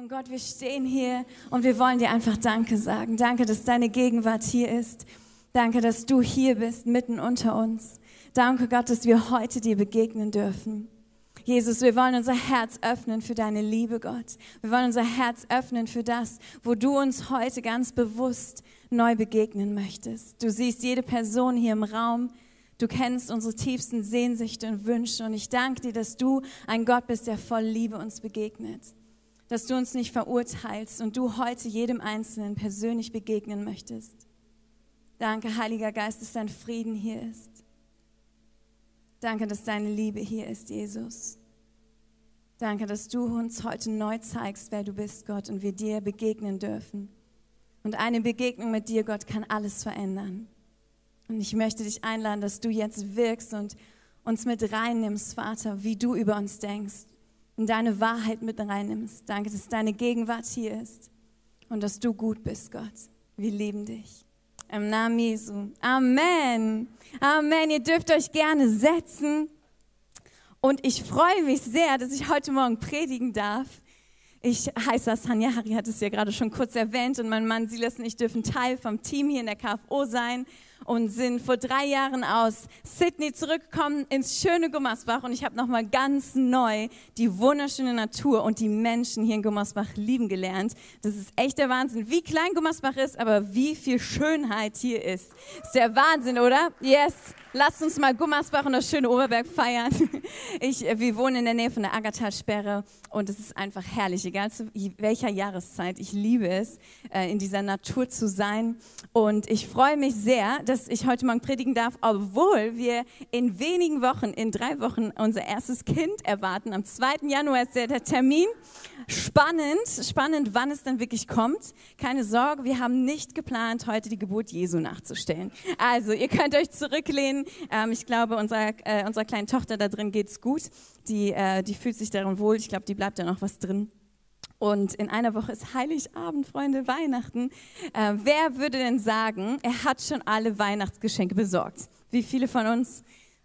Und Gott, wir stehen hier und wir wollen dir einfach Danke sagen. Danke, dass deine Gegenwart hier ist. Danke, dass du hier bist, mitten unter uns. Danke, Gott, dass wir heute dir begegnen dürfen. Jesus, wir wollen unser Herz öffnen für deine Liebe, Gott. Wir wollen unser Herz öffnen für das, wo du uns heute ganz bewusst neu begegnen möchtest. Du siehst jede Person hier im Raum. Du kennst unsere tiefsten Sehnsüchte und Wünsche. Und ich danke dir, dass du ein Gott bist, der voll Liebe uns begegnet. Dass du uns nicht verurteilst und du heute jedem Einzelnen persönlich begegnen möchtest. Danke, Heiliger Geist, dass dein Frieden hier ist. Danke, dass deine Liebe hier ist, Jesus. Danke, dass du uns heute neu zeigst, wer du bist, Gott, und wir dir begegnen dürfen. Und eine Begegnung mit dir, Gott, kann alles verändern. Und ich möchte dich einladen, dass du jetzt wirkst und uns mit reinnimmst, Vater, wie du über uns denkst. Und deine Wahrheit mit reinnimmst. Danke, dass deine Gegenwart hier ist und dass du gut bist, Gott. Wir lieben dich. Im Namen Jesu. Amen. Amen. Ihr dürft euch gerne setzen. Und ich freue mich sehr, dass ich heute Morgen predigen darf. Ich heiße Sanja, Harry hat es ja gerade schon kurz erwähnt und mein Mann Silas und ich dürfen Teil vom Team hier in der KFO sein und sind vor drei Jahren aus Sydney zurückgekommen ins schöne Gummersbach und ich habe nochmal ganz neu die wunderschöne Natur und die Menschen hier in Gummersbach lieben gelernt. Das ist echt der Wahnsinn, wie klein Gummersbach ist, aber wie viel Schönheit hier ist. Ist der Wahnsinn, oder? Yes. Lasst uns mal Gummersbach und das schöne Oberberg feiern. Ich, äh, wir wohnen in der Nähe von der Aggertalsperre und es ist einfach herrlich, egal zu welcher Jahreszeit. Ich liebe es, äh, in dieser Natur zu sein. Und ich freue mich sehr, dass ich heute Morgen predigen darf, obwohl wir in wenigen Wochen, in drei Wochen, unser erstes Kind erwarten. Am 2. Januar ist der Termin. Spannend, spannend, wann es dann wirklich kommt. Keine Sorge, wir haben nicht geplant, heute die Geburt Jesu nachzustellen. Also, ihr könnt euch zurücklehnen. Ähm, ich glaube, unserer, äh, unserer kleinen Tochter da drin geht's gut. Die, äh, die fühlt sich darin wohl. Ich glaube, die bleibt da noch was drin. Und in einer Woche ist Heiligabend, Freunde, Weihnachten. Äh, wer würde denn sagen, er hat schon alle Weihnachtsgeschenke besorgt? Wie viele von uns?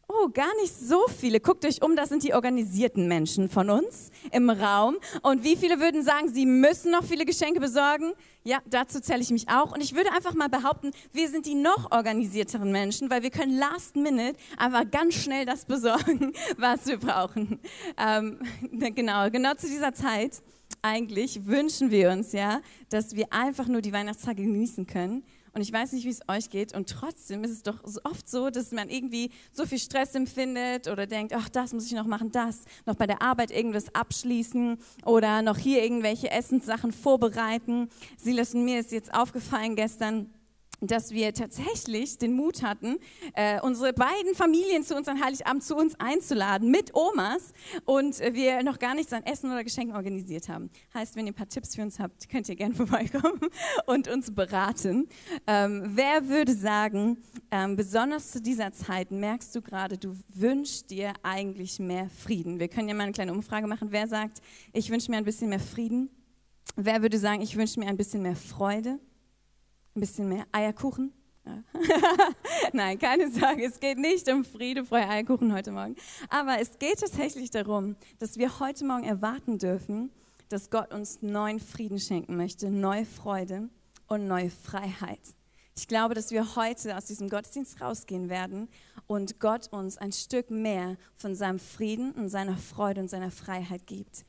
Oh, gar nicht so viele. Guckt euch um, das sind die organisierten Menschen von uns im Raum. Und wie viele würden sagen, sie müssen noch viele Geschenke besorgen? Ja, dazu zähle ich mich auch. Und ich würde einfach mal behaupten, wir sind die noch organisierteren Menschen, weil wir können last minute einfach ganz schnell das besorgen, was wir brauchen. Ähm, genau, genau zu dieser Zeit eigentlich wünschen wir uns ja, dass wir einfach nur die Weihnachtstage genießen können und ich weiß nicht, wie es euch geht. Und trotzdem ist es doch oft so, dass man irgendwie so viel Stress empfindet oder denkt, ach, das muss ich noch machen, das, noch bei der Arbeit irgendwas abschließen oder noch hier irgendwelche Essenssachen vorbereiten. Silas und mir ist jetzt aufgefallen gestern, dass wir tatsächlich den Mut hatten, äh, unsere beiden Familien zu uns an Heiligabend zu uns einzuladen mit Omas und äh, wir noch gar nichts an Essen oder Geschenken organisiert haben. Heißt, wenn ihr ein paar Tipps für uns habt, könnt ihr gerne vorbeikommen und uns beraten. Ähm, wer würde sagen, ähm, besonders zu dieser Zeit merkst du gerade, du wünschst dir eigentlich mehr Frieden? Wir können ja mal eine kleine Umfrage machen. Wer sagt, ich wünsche mir ein bisschen mehr Frieden? Wer würde sagen, ich wünsche mir ein bisschen mehr Freude? Ein bisschen mehr Eierkuchen? Nein, keine Sorge, es geht nicht um Friede, Freude, Eierkuchen heute Morgen. Aber es geht tatsächlich darum, dass wir heute Morgen erwarten dürfen, dass Gott uns neuen Frieden schenken möchte, neue Freude und neue Freiheit. Ich glaube, dass wir heute aus diesem Gottesdienst rausgehen werden und Gott uns ein Stück mehr von seinem Frieden und seiner Freude und seiner Freiheit gibt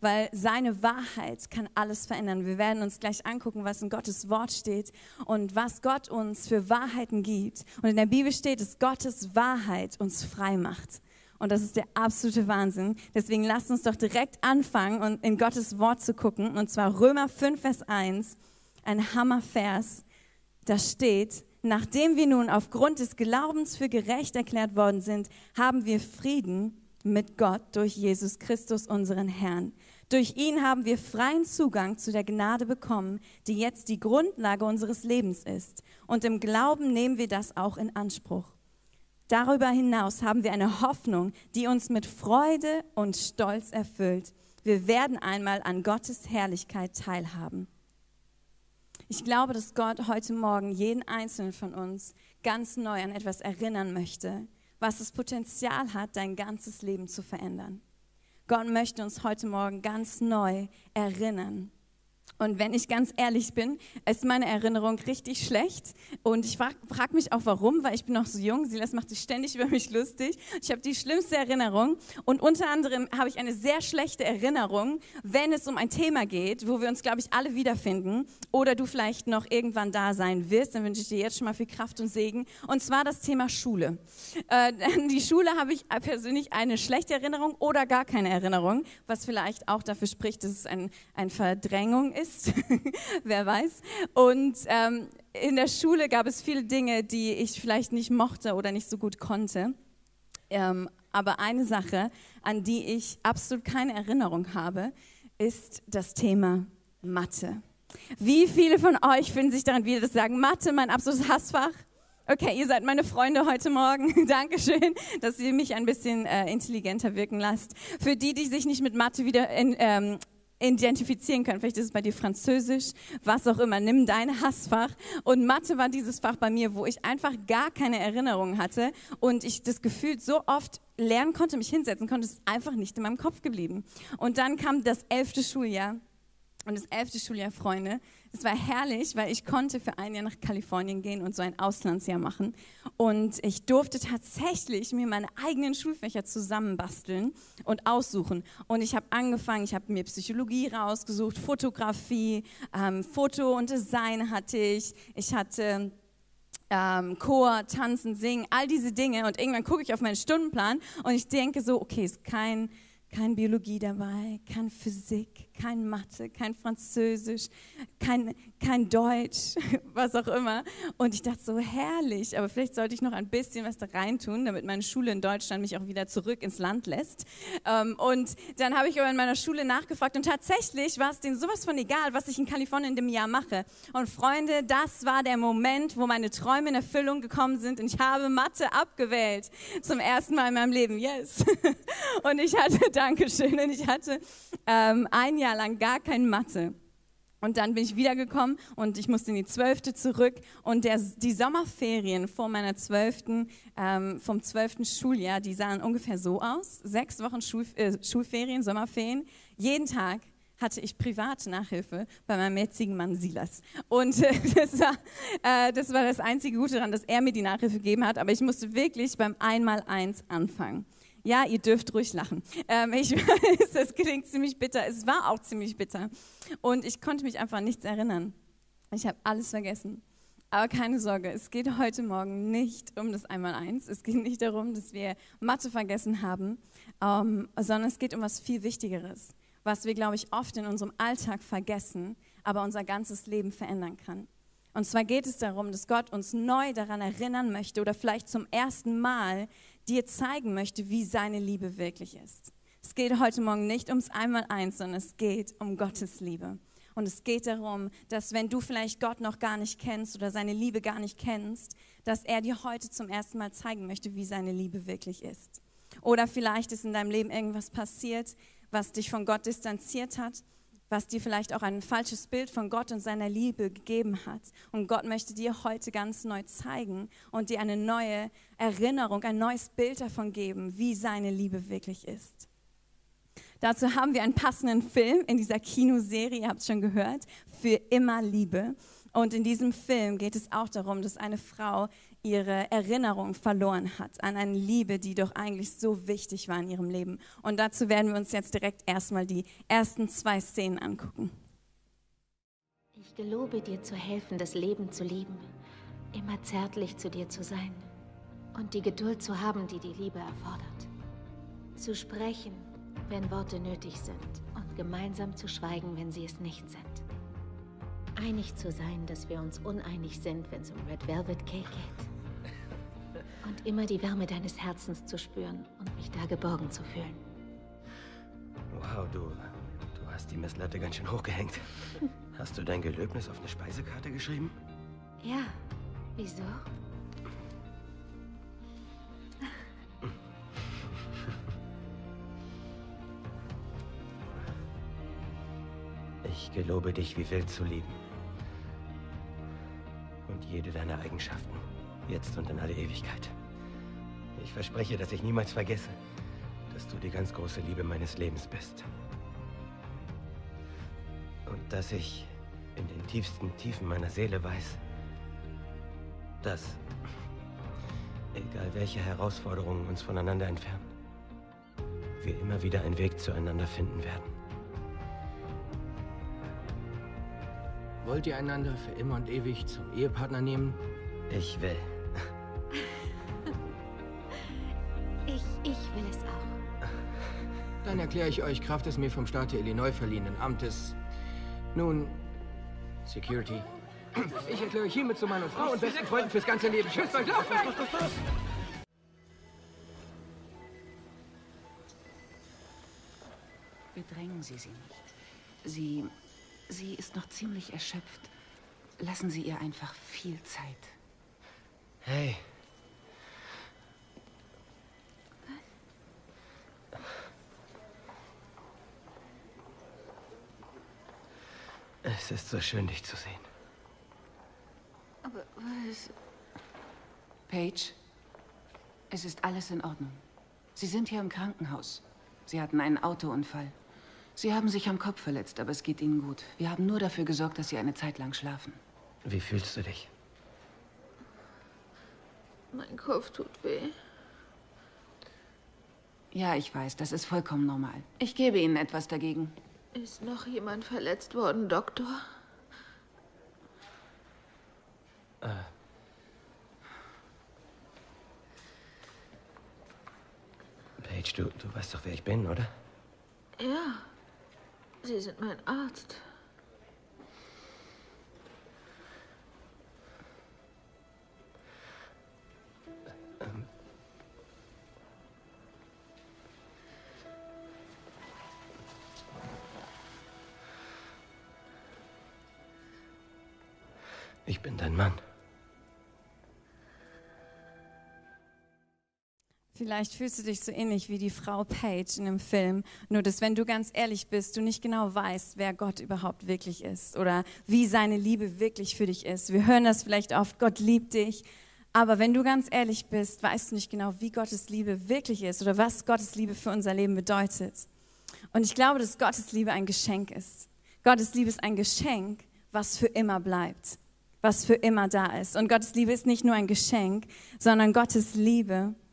weil seine Wahrheit kann alles verändern. Wir werden uns gleich angucken, was in Gottes Wort steht und was Gott uns für Wahrheiten gibt. Und in der Bibel steht, dass Gottes Wahrheit uns frei macht. Und das ist der absolute Wahnsinn. Deswegen lasst uns doch direkt anfangen und in Gottes Wort zu gucken. Und zwar Römer 5, Vers 1, ein Hammervers. Da steht, nachdem wir nun aufgrund des Glaubens für gerecht erklärt worden sind, haben wir Frieden mit Gott durch Jesus Christus, unseren Herrn. Durch ihn haben wir freien Zugang zu der Gnade bekommen, die jetzt die Grundlage unseres Lebens ist. Und im Glauben nehmen wir das auch in Anspruch. Darüber hinaus haben wir eine Hoffnung, die uns mit Freude und Stolz erfüllt. Wir werden einmal an Gottes Herrlichkeit teilhaben. Ich glaube, dass Gott heute Morgen jeden einzelnen von uns ganz neu an etwas erinnern möchte, was das Potenzial hat, dein ganzes Leben zu verändern. Gott möchte uns heute Morgen ganz neu erinnern. Und wenn ich ganz ehrlich bin, ist meine Erinnerung richtig schlecht. Und ich frage frag mich auch warum, weil ich bin noch so jung. Silas macht sich ständig über mich lustig. Ich habe die schlimmste Erinnerung. Und unter anderem habe ich eine sehr schlechte Erinnerung, wenn es um ein Thema geht, wo wir uns, glaube ich, alle wiederfinden. Oder du vielleicht noch irgendwann da sein wirst. Dann wünsche ich dir jetzt schon mal viel Kraft und Segen. Und zwar das Thema Schule. Äh, die Schule habe ich persönlich eine schlechte Erinnerung oder gar keine Erinnerung, was vielleicht auch dafür spricht, dass es ein, eine Verdrängung ist ist, wer weiß. Und ähm, in der Schule gab es viele Dinge, die ich vielleicht nicht mochte oder nicht so gut konnte. Ähm, aber eine Sache, an die ich absolut keine Erinnerung habe, ist das Thema Mathe. Wie viele von euch finden sich daran wieder, dass sagen, Mathe, mein absolutes Hassfach? Okay, ihr seid meine Freunde heute Morgen. Dankeschön, dass ihr mich ein bisschen äh, intelligenter wirken lasst. Für die, die sich nicht mit Mathe wieder in, ähm, identifizieren können. Vielleicht ist es bei dir Französisch, was auch immer. Nimm dein Hassfach. Und Mathe war dieses Fach bei mir, wo ich einfach gar keine Erinnerungen hatte und ich das Gefühl so oft lernen konnte, mich hinsetzen konnte, ist einfach nicht in meinem Kopf geblieben. Und dann kam das elfte Schuljahr und das elfte Schuljahr, Freunde, es war herrlich, weil ich konnte für ein Jahr nach Kalifornien gehen und so ein Auslandsjahr machen. Und ich durfte tatsächlich mir meine eigenen Schulfächer zusammenbasteln und aussuchen. Und ich habe angefangen, ich habe mir Psychologie rausgesucht, Fotografie, ähm, Foto und Design hatte ich. Ich hatte ähm, Chor, Tanzen, Singen, all diese Dinge. Und irgendwann gucke ich auf meinen Stundenplan und ich denke so, okay, ist kein kein Biologie dabei, kein Physik, kein Mathe, kein Französisch, kein, kein Deutsch, was auch immer. Und ich dachte so, herrlich, aber vielleicht sollte ich noch ein bisschen was da reintun, damit meine Schule in Deutschland mich auch wieder zurück ins Land lässt. Ähm, und dann habe ich aber in meiner Schule nachgefragt und tatsächlich war es denen sowas von egal, was ich in Kalifornien in dem Jahr mache. Und Freunde, das war der Moment, wo meine Träume in Erfüllung gekommen sind und ich habe Mathe abgewählt. Zum ersten Mal in meinem Leben, yes. Und ich hatte, Dankeschön, und ich hatte ähm, ein Jahr lang gar kein Mathe. Und dann bin ich wiedergekommen und ich musste in die Zwölfte zurück. Und der, die Sommerferien vor meiner Zwölften, ähm, vom zwölften Schuljahr, die sahen ungefähr so aus. Sechs Wochen Schul, äh, Schulferien, Sommerferien. Jeden Tag hatte ich private Nachhilfe bei meinem jetzigen Mann Silas. Und äh, das, war, äh, das war das einzige Gute daran, dass er mir die Nachhilfe gegeben hat. Aber ich musste wirklich beim Einmaleins anfangen. Ja, ihr dürft ruhig lachen. Ähm, ich weiß, es klingt ziemlich bitter. Es war auch ziemlich bitter. Und ich konnte mich einfach nichts erinnern. Ich habe alles vergessen. Aber keine Sorge, es geht heute Morgen nicht um das Einmaleins. Es geht nicht darum, dass wir Mathe vergessen haben, ähm, sondern es geht um was viel Wichtigeres, was wir, glaube ich, oft in unserem Alltag vergessen, aber unser ganzes Leben verändern kann. Und zwar geht es darum, dass Gott uns neu daran erinnern möchte oder vielleicht zum ersten Mal dir zeigen möchte, wie seine Liebe wirklich ist. Es geht heute Morgen nicht ums Einmaleins, sondern es geht um Gottes Liebe. Und es geht darum, dass wenn du vielleicht Gott noch gar nicht kennst oder seine Liebe gar nicht kennst, dass er dir heute zum ersten Mal zeigen möchte, wie seine Liebe wirklich ist. Oder vielleicht ist in deinem Leben irgendwas passiert, was dich von Gott distanziert hat was dir vielleicht auch ein falsches Bild von Gott und seiner Liebe gegeben hat. Und Gott möchte dir heute ganz neu zeigen und dir eine neue Erinnerung, ein neues Bild davon geben, wie seine Liebe wirklich ist. Dazu haben wir einen passenden Film in dieser Kinoserie, ihr habt es schon gehört, für immer Liebe. Und in diesem Film geht es auch darum, dass eine Frau ihre Erinnerung verloren hat an eine Liebe, die doch eigentlich so wichtig war in ihrem Leben. Und dazu werden wir uns jetzt direkt erstmal die ersten zwei Szenen angucken. Ich gelobe dir zu helfen, das Leben zu lieben, immer zärtlich zu dir zu sein und die Geduld zu haben, die die Liebe erfordert. Zu sprechen, wenn Worte nötig sind und gemeinsam zu schweigen, wenn sie es nicht sind. Einig zu sein, dass wir uns uneinig sind, wenn es um Red Velvet Cake geht und immer die Wärme deines Herzens zu spüren und mich da geborgen zu fühlen. Wow, du, du hast die Messlatte ganz schön hochgehängt. Hast du dein Gelöbnis auf eine Speisekarte geschrieben? Ja. Wieso? Ich gelobe dich wie wild zu lieben. Und jede deiner Eigenschaften. Jetzt und in alle Ewigkeit. Ich verspreche, dass ich niemals vergesse, dass du die ganz große Liebe meines Lebens bist. Und dass ich in den tiefsten Tiefen meiner Seele weiß, dass, egal welche Herausforderungen uns voneinander entfernen, wir immer wieder einen Weg zueinander finden werden. Wollt ihr einander für immer und ewig zum Ehepartner nehmen? Ich will. Dann erkläre ich euch Kraft des mir vom Staat Illinois verliehenen Amtes. Nun, Security. Ich erkläre euch hiermit zu und Frau und besten Freunden fürs ganze Leben. Tschüss, lauft weg! Bedrängen Sie sie nicht. Sie. Sie ist noch ziemlich erschöpft. Lassen Sie ihr einfach viel Zeit. Hey. Es ist so schön, dich zu sehen. Aber was? Paige, es ist alles in Ordnung. Sie sind hier im Krankenhaus. Sie hatten einen Autounfall. Sie haben sich am Kopf verletzt, aber es geht Ihnen gut. Wir haben nur dafür gesorgt, dass Sie eine Zeit lang schlafen. Wie fühlst du dich? Mein Kopf tut weh. Ja, ich weiß, das ist vollkommen normal. Ich gebe Ihnen etwas dagegen. Ist noch jemand verletzt worden, Doktor? Paige, du, du weißt doch, wer ich bin, oder? Ja. Sie sind mein Arzt. Vielleicht fühlst du dich so ähnlich wie die Frau Page in dem Film, nur dass wenn du ganz ehrlich bist, du nicht genau weißt, wer Gott überhaupt wirklich ist oder wie seine Liebe wirklich für dich ist. Wir hören das vielleicht oft, Gott liebt dich, aber wenn du ganz ehrlich bist, weißt du nicht genau, wie Gottes Liebe wirklich ist oder was Gottes Liebe für unser Leben bedeutet. Und ich glaube, dass Gottes Liebe ein Geschenk ist. Gottes Liebe ist ein Geschenk, was für immer bleibt, was für immer da ist. Und Gottes Liebe ist nicht nur ein Geschenk, sondern Gottes Liebe ist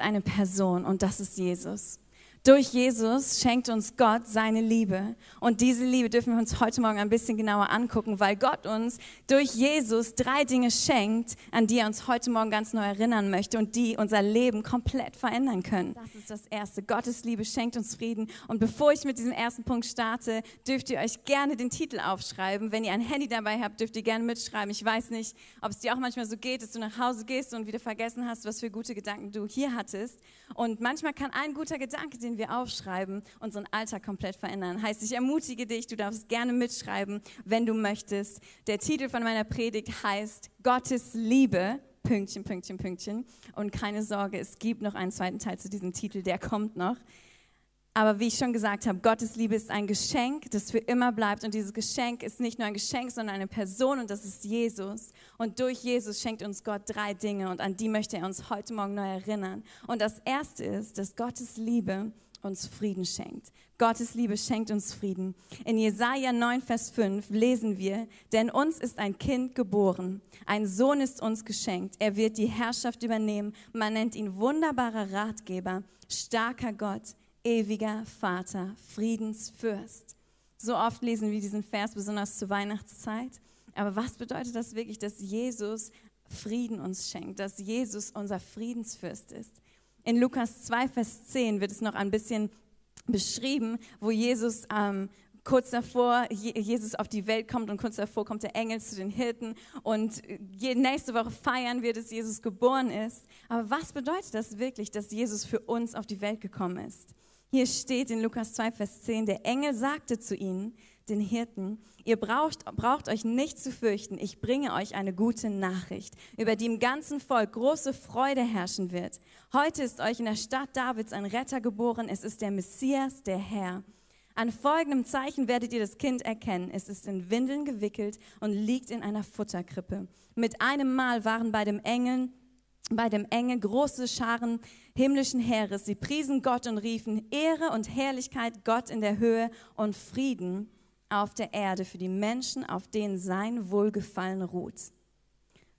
eine Person und das ist Jesus. Durch Jesus schenkt uns Gott seine Liebe. Und diese Liebe dürfen wir uns heute Morgen ein bisschen genauer angucken, weil Gott uns durch Jesus drei Dinge schenkt, an die er uns heute Morgen ganz neu erinnern möchte und die unser Leben komplett verändern können. Das ist das Erste. Gottes Liebe schenkt uns Frieden. Und bevor ich mit diesem ersten Punkt starte, dürft ihr euch gerne den Titel aufschreiben. Wenn ihr ein Handy dabei habt, dürft ihr gerne mitschreiben. Ich weiß nicht, ob es dir auch manchmal so geht, dass du nach Hause gehst und wieder vergessen hast, was für gute Gedanken du hier hattest. Und manchmal kann ein guter Gedanke, den wir aufschreiben, unseren Alltag komplett verändern. Heißt, ich ermutige dich, du darfst gerne mitschreiben, wenn du möchtest. Der Titel von meiner Predigt heißt Gottes Liebe. Pünktchen, Pünktchen, Pünktchen. Und keine Sorge, es gibt noch einen zweiten Teil zu diesem Titel, der kommt noch. Aber wie ich schon gesagt habe, Gottes Liebe ist ein Geschenk, das für immer bleibt. Und dieses Geschenk ist nicht nur ein Geschenk, sondern eine Person und das ist Jesus. Und durch Jesus schenkt uns Gott drei Dinge und an die möchte er uns heute Morgen neu erinnern. Und das erste ist, dass Gottes Liebe uns Frieden schenkt. Gottes Liebe schenkt uns Frieden. In Jesaja 9, Vers 5 lesen wir, denn uns ist ein Kind geboren, ein Sohn ist uns geschenkt. Er wird die Herrschaft übernehmen. Man nennt ihn wunderbarer Ratgeber, starker Gott, ewiger Vater, Friedensfürst. So oft lesen wir diesen Vers, besonders zur Weihnachtszeit. Aber was bedeutet das wirklich, dass Jesus Frieden uns schenkt, dass Jesus unser Friedensfürst ist? In Lukas 2, Vers 10 wird es noch ein bisschen beschrieben, wo Jesus ähm, kurz davor Jesus auf die Welt kommt und kurz davor kommt der Engel zu den Hirten und nächste Woche feiern wir, dass Jesus geboren ist. Aber was bedeutet das wirklich, dass Jesus für uns auf die Welt gekommen ist? Hier steht in Lukas 2, Vers 10, der Engel sagte zu ihnen, den Hirten, ihr braucht, braucht euch nicht zu fürchten, ich bringe euch eine gute Nachricht, über die im ganzen Volk große Freude herrschen wird. Heute ist euch in der Stadt Davids ein Retter geboren, es ist der Messias, der Herr. An folgendem Zeichen werdet ihr das Kind erkennen. Es ist in Windeln gewickelt und liegt in einer Futterkrippe. Mit einem Mal waren bei dem Engeln bei dem Engel große Scharen himmlischen Heeres. Sie priesen Gott und riefen Ehre und Herrlichkeit Gott in der Höhe und Frieden auf der Erde für die Menschen, auf denen sein Wohlgefallen ruht.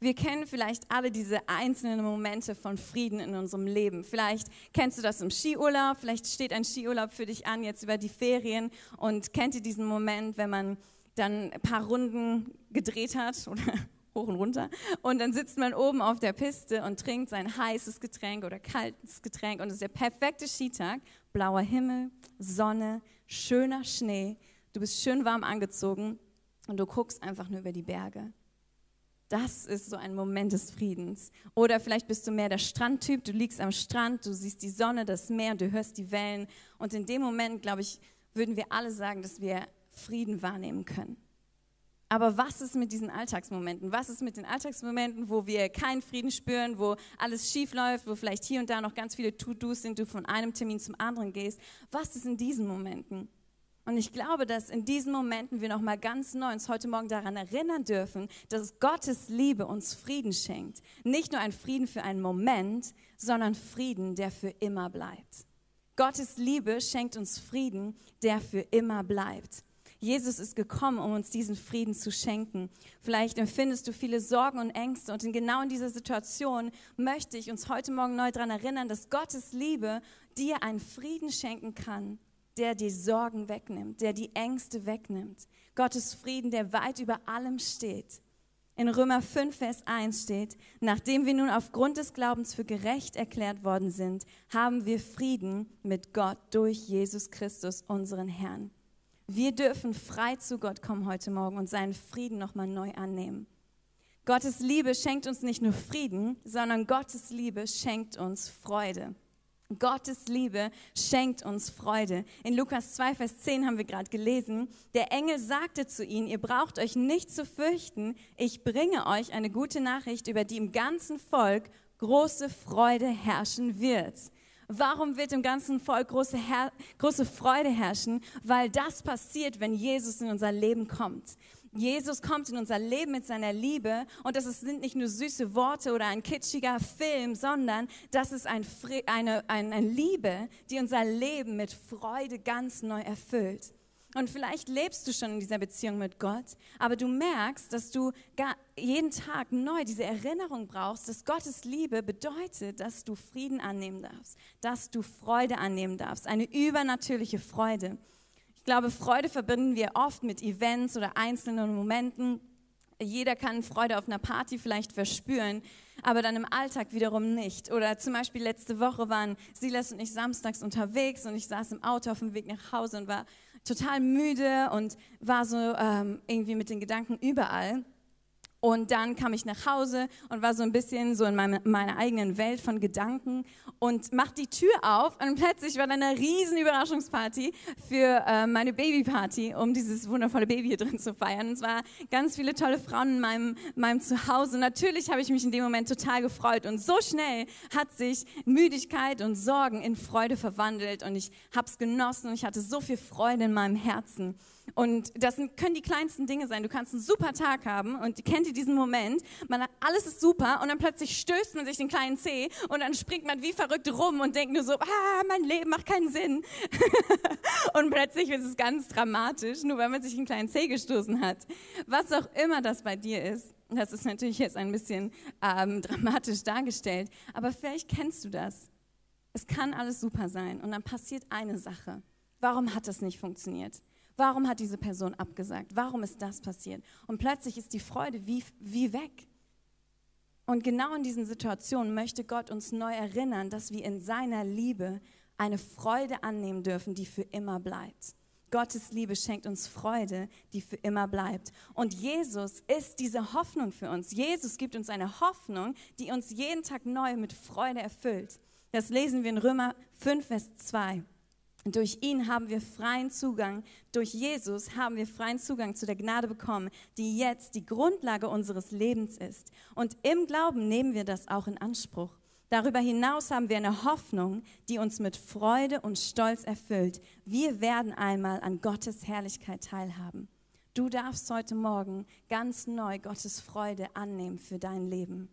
Wir kennen vielleicht alle diese einzelnen Momente von Frieden in unserem Leben. Vielleicht kennst du das im Skiurlaub, vielleicht steht ein Skiurlaub für dich an jetzt über die Ferien und kennt ihr diesen Moment, wenn man dann ein paar Runden gedreht hat oder hoch und runter. Und dann sitzt man oben auf der Piste und trinkt sein heißes Getränk oder kaltes Getränk. Und es ist der perfekte Skitag. Blauer Himmel, Sonne, schöner Schnee. Du bist schön warm angezogen und du guckst einfach nur über die Berge. Das ist so ein Moment des Friedens. Oder vielleicht bist du mehr der Strandtyp. Du liegst am Strand, du siehst die Sonne, das Meer du hörst die Wellen. Und in dem Moment, glaube ich, würden wir alle sagen, dass wir Frieden wahrnehmen können. Aber was ist mit diesen Alltagsmomenten? Was ist mit den Alltagsmomenten, wo wir keinen Frieden spüren, wo alles schief läuft, wo vielleicht hier und da noch ganz viele To-Dos sind, du von einem Termin zum anderen gehst? Was ist in diesen Momenten? Und ich glaube, dass in diesen Momenten wir noch mal ganz neu uns heute Morgen daran erinnern dürfen, dass Gottes Liebe uns Frieden schenkt. Nicht nur ein Frieden für einen Moment, sondern Frieden, der für immer bleibt. Gottes Liebe schenkt uns Frieden, der für immer bleibt. Jesus ist gekommen, um uns diesen Frieden zu schenken. Vielleicht empfindest du viele Sorgen und Ängste und in genau in dieser Situation möchte ich uns heute Morgen neu daran erinnern, dass Gottes Liebe dir einen Frieden schenken kann, der die Sorgen wegnimmt, der die Ängste wegnimmt. Gottes Frieden, der weit über allem steht. In Römer 5, Vers 1 steht, nachdem wir nun aufgrund des Glaubens für gerecht erklärt worden sind, haben wir Frieden mit Gott durch Jesus Christus, unseren Herrn. Wir dürfen frei zu Gott kommen heute Morgen und seinen Frieden nochmal neu annehmen. Gottes Liebe schenkt uns nicht nur Frieden, sondern Gottes Liebe schenkt uns Freude. Gottes Liebe schenkt uns Freude. In Lukas 2, Vers 10 haben wir gerade gelesen, der Engel sagte zu ihnen, ihr braucht euch nicht zu fürchten, ich bringe euch eine gute Nachricht, über die im ganzen Volk große Freude herrschen wird. Warum wird im ganzen Volk große, Her große Freude herrschen? Weil das passiert, wenn Jesus in unser Leben kommt. Jesus kommt in unser Leben mit seiner Liebe und das sind nicht nur süße Worte oder ein kitschiger Film, sondern das ist ein, eine, eine Liebe, die unser Leben mit Freude ganz neu erfüllt. Und vielleicht lebst du schon in dieser Beziehung mit Gott, aber du merkst, dass du jeden Tag neu diese Erinnerung brauchst, dass Gottes Liebe bedeutet, dass du Frieden annehmen darfst, dass du Freude annehmen darfst, eine übernatürliche Freude. Ich glaube, Freude verbinden wir oft mit Events oder einzelnen Momenten. Jeder kann Freude auf einer Party vielleicht verspüren, aber dann im Alltag wiederum nicht. Oder zum Beispiel letzte Woche waren Silas und ich samstags unterwegs und ich saß im Auto auf dem Weg nach Hause und war total müde und war so ähm, irgendwie mit den Gedanken überall. Und dann kam ich nach Hause und war so ein bisschen so in meine, meiner eigenen Welt von Gedanken und mach die Tür auf und plötzlich war da eine riesen Überraschungsparty für äh, meine Babyparty, um dieses wundervolle Baby hier drin zu feiern. Und es waren ganz viele tolle Frauen in meinem, meinem Zuhause. Natürlich habe ich mich in dem Moment total gefreut und so schnell hat sich Müdigkeit und Sorgen in Freude verwandelt und ich habe es genossen und ich hatte so viel Freude in meinem Herzen. Und das können die kleinsten Dinge sein. Du kannst einen super Tag haben und kennt ihr diesen Moment? Man alles ist super und dann plötzlich stößt man sich den kleinen Zeh und dann springt man wie verrückt rum und denkt nur so, ah, mein Leben macht keinen Sinn. und plötzlich ist es ganz dramatisch, nur weil man sich einen kleinen Zeh gestoßen hat. Was auch immer das bei dir ist. Das ist natürlich jetzt ein bisschen ähm, dramatisch dargestellt, aber vielleicht kennst du das. Es kann alles super sein und dann passiert eine Sache. Warum hat das nicht funktioniert? Warum hat diese Person abgesagt? Warum ist das passiert? Und plötzlich ist die Freude wie, wie weg. Und genau in diesen Situationen möchte Gott uns neu erinnern, dass wir in seiner Liebe eine Freude annehmen dürfen, die für immer bleibt. Gottes Liebe schenkt uns Freude, die für immer bleibt. Und Jesus ist diese Hoffnung für uns. Jesus gibt uns eine Hoffnung, die uns jeden Tag neu mit Freude erfüllt. Das lesen wir in Römer 5, Vers 2. Durch ihn haben wir freien Zugang, durch Jesus haben wir freien Zugang zu der Gnade bekommen, die jetzt die Grundlage unseres Lebens ist. Und im Glauben nehmen wir das auch in Anspruch. Darüber hinaus haben wir eine Hoffnung, die uns mit Freude und Stolz erfüllt. Wir werden einmal an Gottes Herrlichkeit teilhaben. Du darfst heute Morgen ganz neu Gottes Freude annehmen für dein Leben.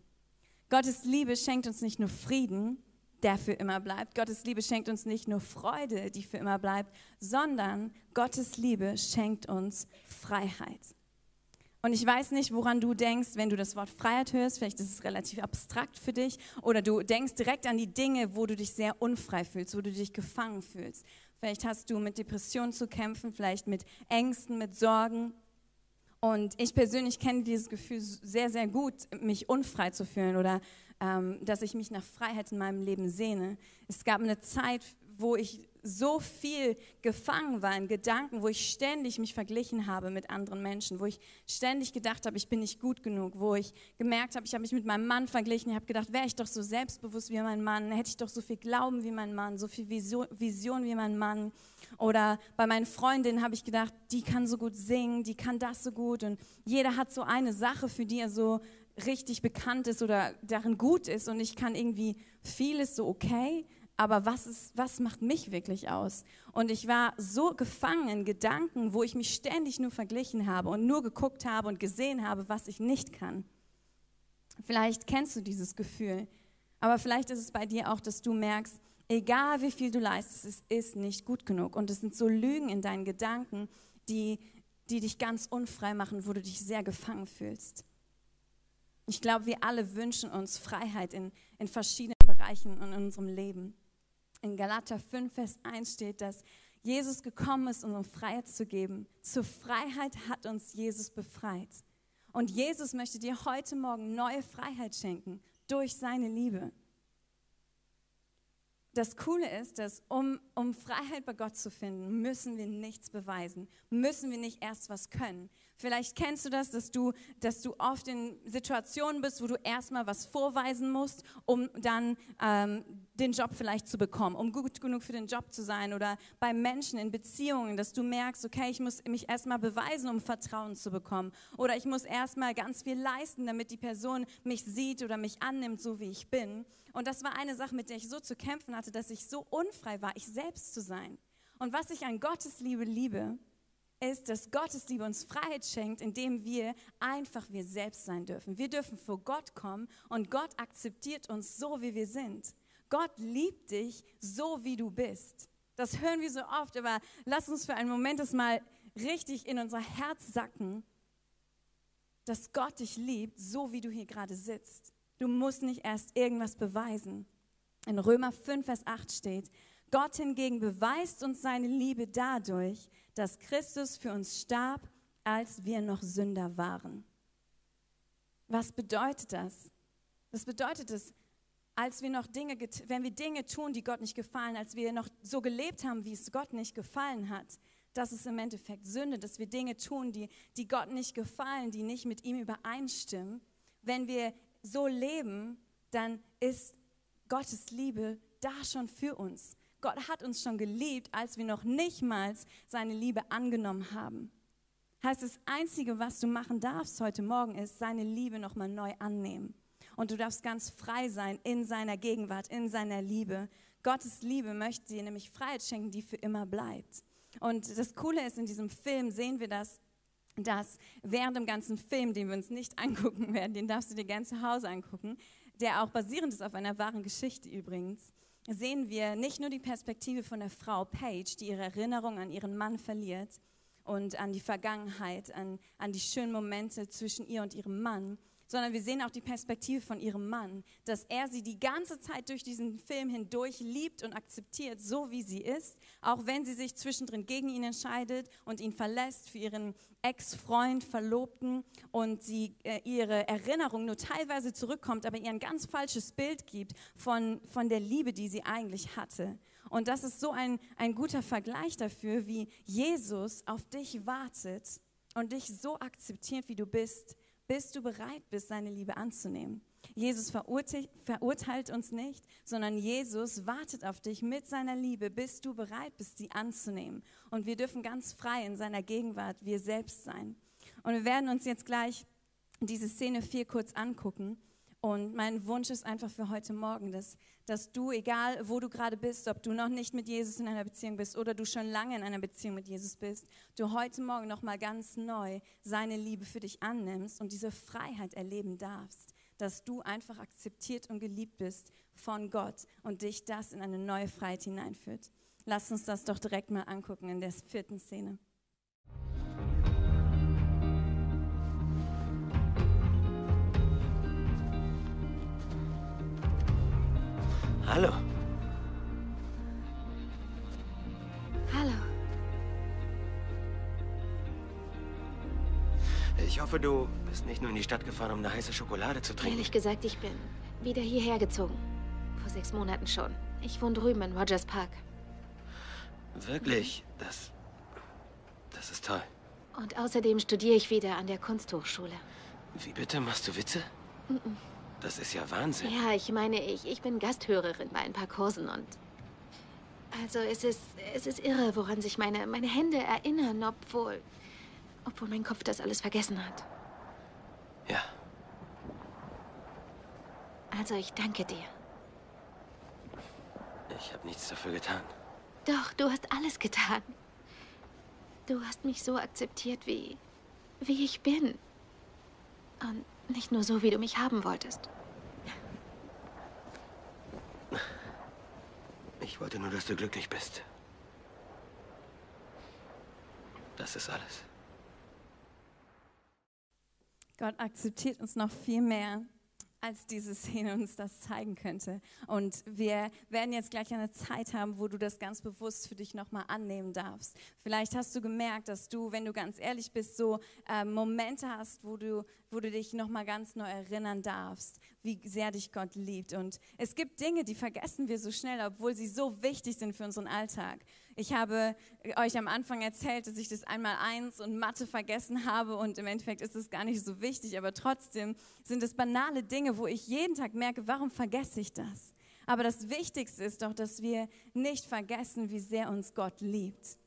Gottes Liebe schenkt uns nicht nur Frieden, der für immer bleibt. Gottes Liebe schenkt uns nicht nur Freude, die für immer bleibt, sondern Gottes Liebe schenkt uns Freiheit. Und ich weiß nicht, woran du denkst, wenn du das Wort Freiheit hörst. Vielleicht ist es relativ abstrakt für dich. Oder du denkst direkt an die Dinge, wo du dich sehr unfrei fühlst, wo du dich gefangen fühlst. Vielleicht hast du mit Depressionen zu kämpfen, vielleicht mit Ängsten, mit Sorgen. Und ich persönlich kenne dieses Gefühl sehr, sehr gut, mich unfrei zu fühlen oder ähm, dass ich mich nach Freiheit in meinem Leben sehne. Es gab eine Zeit, wo ich so viel gefangen war in Gedanken, wo ich ständig mich verglichen habe mit anderen Menschen, wo ich ständig gedacht habe, ich bin nicht gut genug, wo ich gemerkt habe, ich habe mich mit meinem Mann verglichen, ich habe gedacht, wäre ich doch so selbstbewusst wie mein Mann, hätte ich doch so viel Glauben wie mein Mann, so viel Vision, wie mein Mann. Oder bei meinen Freundinnen habe ich gedacht, die kann so gut singen, die kann das so gut. Und jeder hat so eine Sache, für die er so richtig bekannt ist oder darin gut ist. Und ich kann irgendwie vieles so okay, aber was, ist, was macht mich wirklich aus? Und ich war so gefangen in Gedanken, wo ich mich ständig nur verglichen habe und nur geguckt habe und gesehen habe, was ich nicht kann. Vielleicht kennst du dieses Gefühl, aber vielleicht ist es bei dir auch, dass du merkst, egal wie viel du leistest, es ist nicht gut genug. Und es sind so Lügen in deinen Gedanken, die, die dich ganz unfrei machen, wo du dich sehr gefangen fühlst. Ich glaube, wir alle wünschen uns Freiheit in, in verschiedenen Bereichen in unserem Leben. In Galater 5, Vers 1 steht, dass Jesus gekommen ist, um uns Freiheit zu geben. Zur Freiheit hat uns Jesus befreit. Und Jesus möchte dir heute Morgen neue Freiheit schenken durch seine Liebe das Coole ist, dass um, um Freiheit bei Gott zu finden, müssen wir nichts beweisen, müssen wir nicht erst was können. Vielleicht kennst du das, dass du, dass du oft in Situationen bist, wo du erstmal was vorweisen musst, um dann ähm, den Job vielleicht zu bekommen, um gut genug für den Job zu sein. Oder bei Menschen in Beziehungen, dass du merkst, okay, ich muss mich erstmal beweisen, um Vertrauen zu bekommen. Oder ich muss erstmal ganz viel leisten, damit die Person mich sieht oder mich annimmt, so wie ich bin. Und das war eine Sache, mit der ich so zu kämpfen hatte, dass ich so unfrei war, ich selbst zu sein. Und was ich an Gottes Liebe liebe, ist, dass Gottes Liebe uns Freiheit schenkt, indem wir einfach wir selbst sein dürfen. Wir dürfen vor Gott kommen und Gott akzeptiert uns so, wie wir sind. Gott liebt dich so, wie du bist. Das hören wir so oft, aber lass uns für einen Moment das mal richtig in unser Herz sacken, dass Gott dich liebt, so wie du hier gerade sitzt. Du musst nicht erst irgendwas beweisen. In Römer 5, Vers 8 steht, Gott hingegen beweist uns seine Liebe dadurch, dass Christus für uns starb, als wir noch Sünder waren. Was bedeutet das? Was bedeutet es, als wir noch Dinge, wenn wir Dinge tun, die Gott nicht gefallen, als wir noch so gelebt haben, wie es Gott nicht gefallen hat? Das ist im Endeffekt Sünde, dass wir Dinge tun, die, die Gott nicht gefallen, die nicht mit ihm übereinstimmen. Wenn wir so leben, dann ist Gottes Liebe da schon für uns. Gott hat uns schon geliebt, als wir noch nicht mal seine Liebe angenommen haben. Heißt, das Einzige, was du machen darfst heute Morgen, ist seine Liebe nochmal neu annehmen. Und du darfst ganz frei sein in seiner Gegenwart, in seiner Liebe. Gottes Liebe möchte dir nämlich Freiheit schenken, die für immer bleibt. Und das Coole ist, in diesem Film sehen wir das, dass während dem ganzen Film, den wir uns nicht angucken werden, den darfst du dir gerne zu Hause angucken, der auch basierend ist auf einer wahren Geschichte übrigens, sehen wir nicht nur die Perspektive von der Frau Paige, die ihre Erinnerung an ihren Mann verliert und an die Vergangenheit, an, an die schönen Momente zwischen ihr und ihrem Mann, sondern wir sehen auch die Perspektive von ihrem Mann, dass er sie die ganze Zeit durch diesen Film hindurch liebt und akzeptiert, so wie sie ist, auch wenn sie sich zwischendrin gegen ihn entscheidet und ihn verlässt für ihren Ex-Freund, Verlobten und sie äh, ihre Erinnerung nur teilweise zurückkommt, aber ihr ein ganz falsches Bild gibt von, von der Liebe, die sie eigentlich hatte. Und das ist so ein, ein guter Vergleich dafür, wie Jesus auf dich wartet und dich so akzeptiert, wie du bist, bis du bereit bist, seine Liebe anzunehmen. Jesus verurteilt uns nicht, sondern Jesus wartet auf dich mit seiner Liebe, bis du bereit bist, sie anzunehmen. Und wir dürfen ganz frei in seiner Gegenwart wir selbst sein. Und wir werden uns jetzt gleich diese Szene vier kurz angucken. Und mein Wunsch ist einfach für heute Morgen, dass, dass du, egal wo du gerade bist, ob du noch nicht mit Jesus in einer Beziehung bist oder du schon lange in einer Beziehung mit Jesus bist, du heute Morgen nochmal ganz neu seine Liebe für dich annimmst und diese Freiheit erleben darfst. dass du einfach akzeptiert und geliebt bist von Gott und dich das in eine neue Freiheit hineinführt. Lass uns das doch direkt mal angucken in der vierten Szene. Hallo. Hallo. Ich hoffe, du bist nicht nur in die Stadt gefahren, um eine heiße Schokolade zu trinken. Ehrlich gesagt, ich bin wieder hierher gezogen. Vor sechs Monaten schon. Ich wohne drüben in Rogers Park. Wirklich? Das. Das ist toll. Und außerdem studiere ich wieder an der Kunsthochschule. Wie bitte? Machst du Witze? Das ist ja Wahnsinn. Ja, ich meine, ich, ich bin Gasthörerin bei ein paar Kursen und. Also, es ist, es ist irre, woran sich meine, meine Hände erinnern, obwohl. obwohl mein Kopf das alles vergessen hat. Ja. Also, ich danke dir. Ich habe nichts dafür getan. Doch, du hast alles getan. Du hast mich so akzeptiert, wie. wie ich bin. Und nicht nur so, wie du mich haben wolltest. Ich wollte nur, dass du glücklich bist. Das ist alles. Gott akzeptiert uns noch viel mehr, als diese Szene uns das zeigen könnte. Und wir werden jetzt gleich eine Zeit haben, wo du das ganz bewusst für dich nochmal annehmen darfst. Vielleicht hast du gemerkt, dass du, wenn du ganz ehrlich bist, so äh, Momente hast, wo du, wo du dich nochmal ganz neu erinnern darfst, wie sehr dich Gott liebt. Und es gibt Dinge, die vergessen wir so schnell, obwohl sie so wichtig sind für unseren Alltag. Ich habe euch am Anfang erzählt, dass ich das einmal eins und Mathe vergessen habe und im Endeffekt ist es gar nicht so wichtig, aber trotzdem sind es banale Dinge, wo ich jeden Tag merke, warum vergesse ich das? Aber das Wichtigste ist doch, dass wir nicht vergessen, wie sehr uns Gott liebt.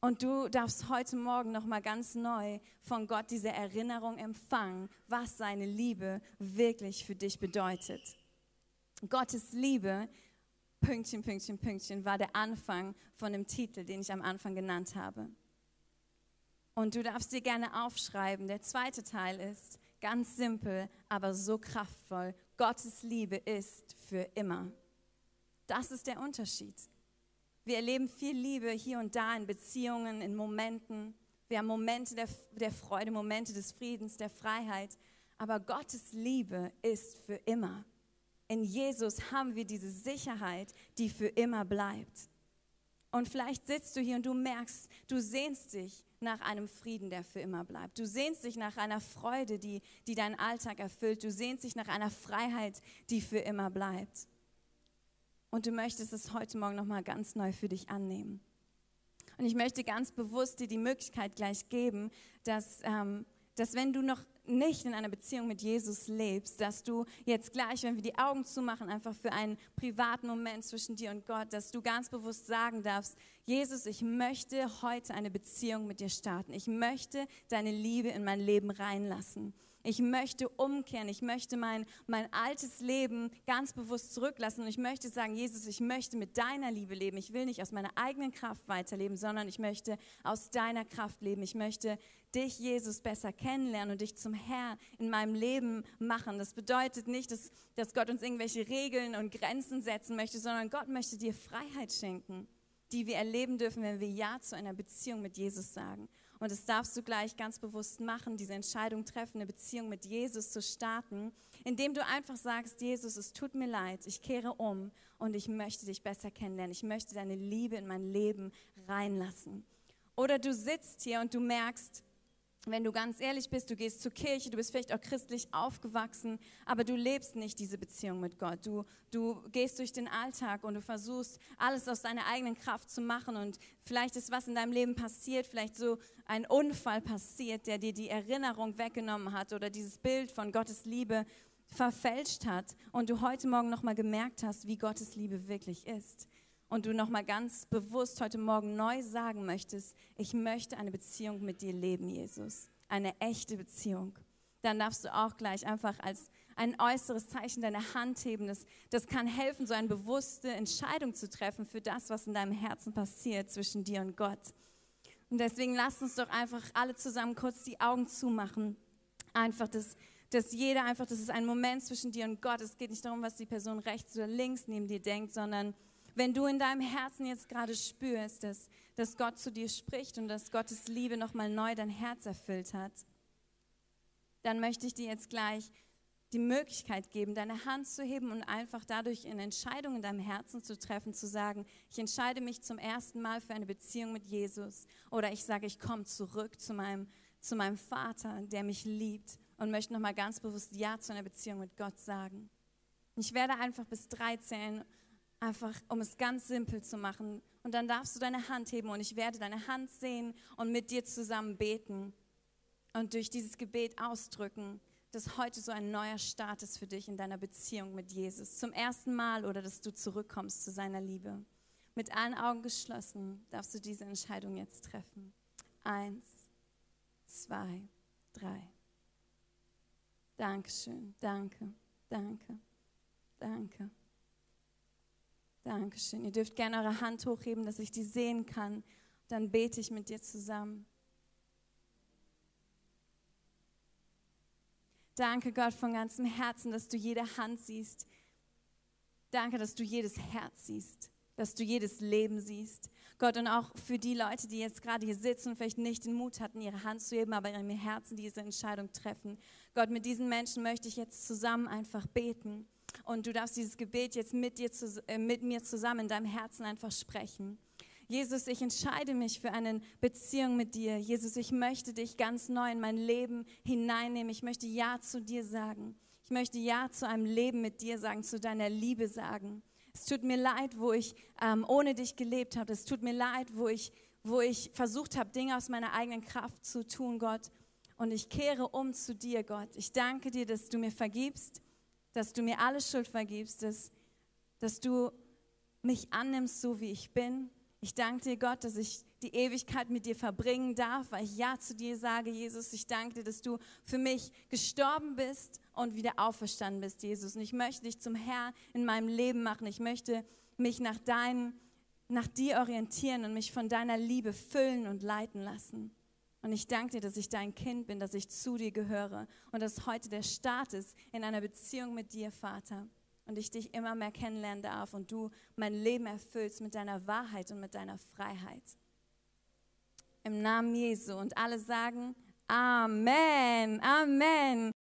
Und du darfst heute Morgen noch mal ganz neu von Gott diese Erinnerung empfangen, was seine Liebe wirklich für dich bedeutet. Gottes Liebe Pünktchen, Pünktchen, Pünktchen war der Anfang von dem Titel, den ich am Anfang genannt habe. Und du darfst dir gerne aufschreiben. Der zweite Teil ist ganz simpel, aber so kraftvoll. Gottes Liebe ist für immer. Das ist der Unterschied. Wir erleben viel Liebe hier und da in Beziehungen, in Momenten. Wir haben Momente der, der Freude, Momente des Friedens, der Freiheit. Aber Gottes Liebe ist für immer. In Jesus haben wir diese Sicherheit, die für immer bleibt. Und vielleicht sitzt du hier und du merkst, du sehnst dich nach einem Frieden, der für immer bleibt. Du sehnst dich nach einer Freude, die, die deinen Alltag erfüllt. Du sehnst dich nach einer Freiheit, die für immer bleibt. Und du möchtest es heute Morgen nochmal ganz neu für dich annehmen. Und ich möchte ganz bewusst dir die Möglichkeit gleich geben, dass, ähm, dass wenn du noch nicht in einer Beziehung mit Jesus lebst, dass du jetzt gleich, wenn wir die Augen zumachen, einfach für einen privaten Moment zwischen dir und Gott, dass du ganz bewusst sagen darfst, Jesus, ich möchte heute eine Beziehung mit dir starten. Ich möchte deine Liebe in mein Leben reinlassen. Ich möchte umkehren. Ich möchte mein, mein altes Leben ganz bewusst zurücklassen. Und ich möchte sagen, Jesus, ich möchte mit deiner Liebe leben. Ich will nicht aus meiner eigenen Kraft weiterleben, sondern ich möchte aus deiner Kraft leben. Ich möchte dich, Jesus, besser kennenlernen und dich zum Herr in meinem Leben machen. Das bedeutet nicht, dass, dass Gott uns irgendwelche Regeln und Grenzen setzen möchte, sondern Gott möchte dir Freiheit schenken, die wir erleben dürfen, wenn wir Ja zu einer Beziehung mit Jesus sagen. Und das darfst du gleich ganz bewusst machen, diese Entscheidung treffen, eine Beziehung mit Jesus zu starten, indem du einfach sagst, Jesus, es tut mir leid, ich kehre um und ich möchte dich besser kennenlernen. Ich möchte deine Liebe in mein Leben reinlassen. Oder du sitzt hier und du merkst, wenn du ganz ehrlich bist, du gehst zur Kirche, du bist vielleicht auch christlich aufgewachsen, aber du lebst nicht diese Beziehung mit Gott. Du, du gehst durch den Alltag und du versuchst, alles aus deiner eigenen Kraft zu machen und vielleicht ist was in deinem Leben passiert, vielleicht so ein Unfall passiert, der dir die Erinnerung weggenommen hat oder dieses Bild von Gottes Liebe verfälscht hat und du heute Morgen nochmal gemerkt hast, wie Gottes Liebe wirklich ist und du nochmal ganz bewusst heute Morgen neu sagen möchtest, ich möchte eine Beziehung mit dir leben, Jesus. Eine echte Beziehung. Dann darfst du auch gleich einfach als ein äußeres Zeichen deine Hand heben. Das, das kann helfen, so eine bewusste Entscheidung zu treffen für das, was in deinem Herzen passiert zwischen dir und Gott. Und deswegen lasst uns doch einfach alle zusammen kurz die Augen zumachen. Einfach das dass jeder einfach, das ist ein Moment zwischen dir und Gott. Es geht nicht darum, was die Person rechts oder links neben dir denkt, sondern wenn du in deinem Herzen jetzt gerade spürst, dass, dass Gott zu dir spricht und dass Gottes Liebe nochmal neu dein Herz erfüllt hat, dann möchte ich dir jetzt gleich die Möglichkeit geben, deine Hand zu heben und einfach dadurch eine Entscheidung in deinem Herzen zu treffen, zu sagen, ich entscheide mich zum ersten Mal für eine Beziehung mit Jesus oder ich sage, ich komme zurück zu meinem, zu meinem Vater, der mich liebt und möchte nochmal ganz bewusst Ja zu einer Beziehung mit Gott sagen. Ich werde einfach bis drei zählen, einfach um es ganz simpel zu machen. Und dann darfst du deine Hand heben und ich werde deine Hand sehen und mit dir zusammen beten und durch dieses Gebet ausdrücken, dass heute so ein neuer Start ist für dich in deiner Beziehung mit Jesus. Zum ersten Mal oder dass du zurückkommst zu seiner Liebe. Mit allen Augen geschlossen darfst du diese Entscheidung jetzt treffen. Eins, zwei, drei. Dankeschön, danke, danke, danke. Dankeschön. Ihr dürft gerne eure Hand hochheben, dass ich die sehen kann. Dann bete ich mit dir zusammen. Danke, Gott, von ganzem Herzen, dass du jede Hand siehst. Danke, dass du jedes Herz siehst, dass du jedes Leben siehst. Gott, und auch für die Leute, die jetzt gerade hier sitzen und vielleicht nicht den Mut hatten, ihre Hand zu heben, aber in ihrem Herzen diese Entscheidung treffen. Gott, mit diesen Menschen möchte ich jetzt zusammen einfach beten. Und du darfst dieses Gebet jetzt mit, dir, äh, mit mir zusammen in deinem Herzen einfach sprechen. Jesus, ich entscheide mich für eine Beziehung mit dir. Jesus, ich möchte dich ganz neu in mein Leben hineinnehmen. Ich möchte Ja zu dir sagen. Ich möchte Ja zu einem Leben mit dir sagen, zu deiner Liebe sagen. Es tut mir leid, wo ich ähm, ohne dich gelebt habe. Es tut mir leid, wo ich, wo ich versucht habe, Dinge aus meiner eigenen Kraft zu tun, Gott. Und ich kehre um zu dir, Gott. Ich danke dir, dass du mir vergibst, dass du mir alle Schuld vergibst, dass, dass du mich annimmst, so wie ich bin, ich danke dir, Gott, dass ich die Ewigkeit mit dir verbringen darf, weil ich Ja zu dir sage, Jesus. Ich danke dir, dass du für mich gestorben bist und wieder auferstanden bist, Jesus. Und ich möchte dich zum Herr in meinem Leben machen. Ich möchte mich nach, dein, nach dir orientieren und mich von deiner Liebe füllen und leiten lassen. Und ich danke dir, dass ich dein Kind bin, dass ich zu dir gehöre und dass heute der Start ist in einer Beziehung mit dir, Vater und ich dich immer mehr kennenlernen darf und du mein Leben erfüllst mit deiner Wahrheit und mit deiner Freiheit. Im Namen Jesu. Und alle sagen Amen, Amen.